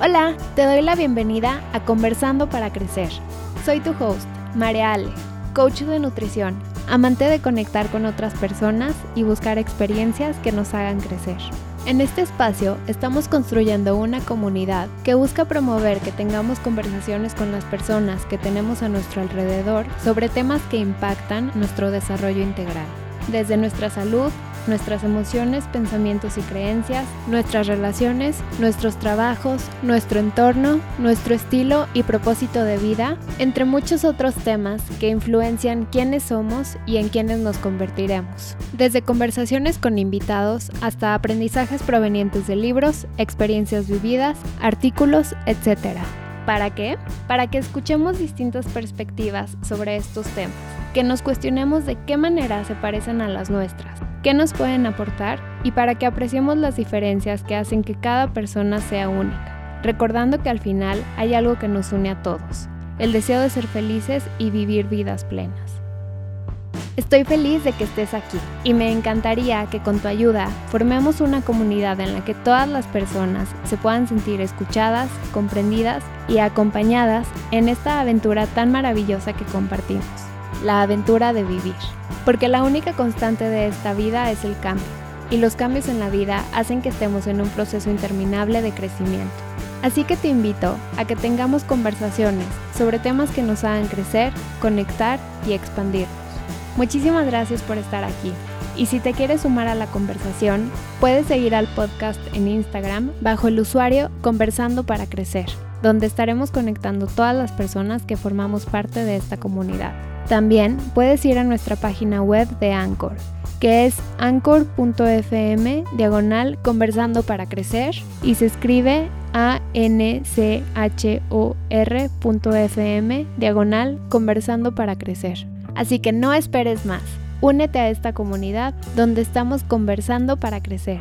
Hola, te doy la bienvenida a Conversando para Crecer. Soy tu host, María Ale, coach de nutrición, amante de conectar con otras personas y buscar experiencias que nos hagan crecer. En este espacio estamos construyendo una comunidad que busca promover que tengamos conversaciones con las personas que tenemos a nuestro alrededor sobre temas que impactan nuestro desarrollo integral, desde nuestra salud, nuestras emociones, pensamientos y creencias, nuestras relaciones, nuestros trabajos, nuestro entorno, nuestro estilo y propósito de vida, entre muchos otros temas que influencian quiénes somos y en quiénes nos convertiremos. Desde conversaciones con invitados hasta aprendizajes provenientes de libros, experiencias vividas, artículos, etc. ¿Para qué? Para que escuchemos distintas perspectivas sobre estos temas, que nos cuestionemos de qué manera se parecen a las nuestras qué nos pueden aportar y para que apreciemos las diferencias que hacen que cada persona sea única, recordando que al final hay algo que nos une a todos, el deseo de ser felices y vivir vidas plenas. Estoy feliz de que estés aquí y me encantaría que con tu ayuda formemos una comunidad en la que todas las personas se puedan sentir escuchadas, comprendidas y acompañadas en esta aventura tan maravillosa que compartimos, la aventura de vivir porque la única constante de esta vida es el cambio, y los cambios en la vida hacen que estemos en un proceso interminable de crecimiento. Así que te invito a que tengamos conversaciones sobre temas que nos hagan crecer, conectar y expandirnos. Muchísimas gracias por estar aquí. Y si te quieres sumar a la conversación, puedes seguir al podcast en Instagram bajo el usuario Conversando para Crecer, donde estaremos conectando todas las personas que formamos parte de esta comunidad. También puedes ir a nuestra página web de Anchor, que es anchor.fm diagonal conversando para crecer y se escribe a n c h o r.fm diagonal conversando para crecer. Así que no esperes más. Únete a esta comunidad donde estamos conversando para crecer.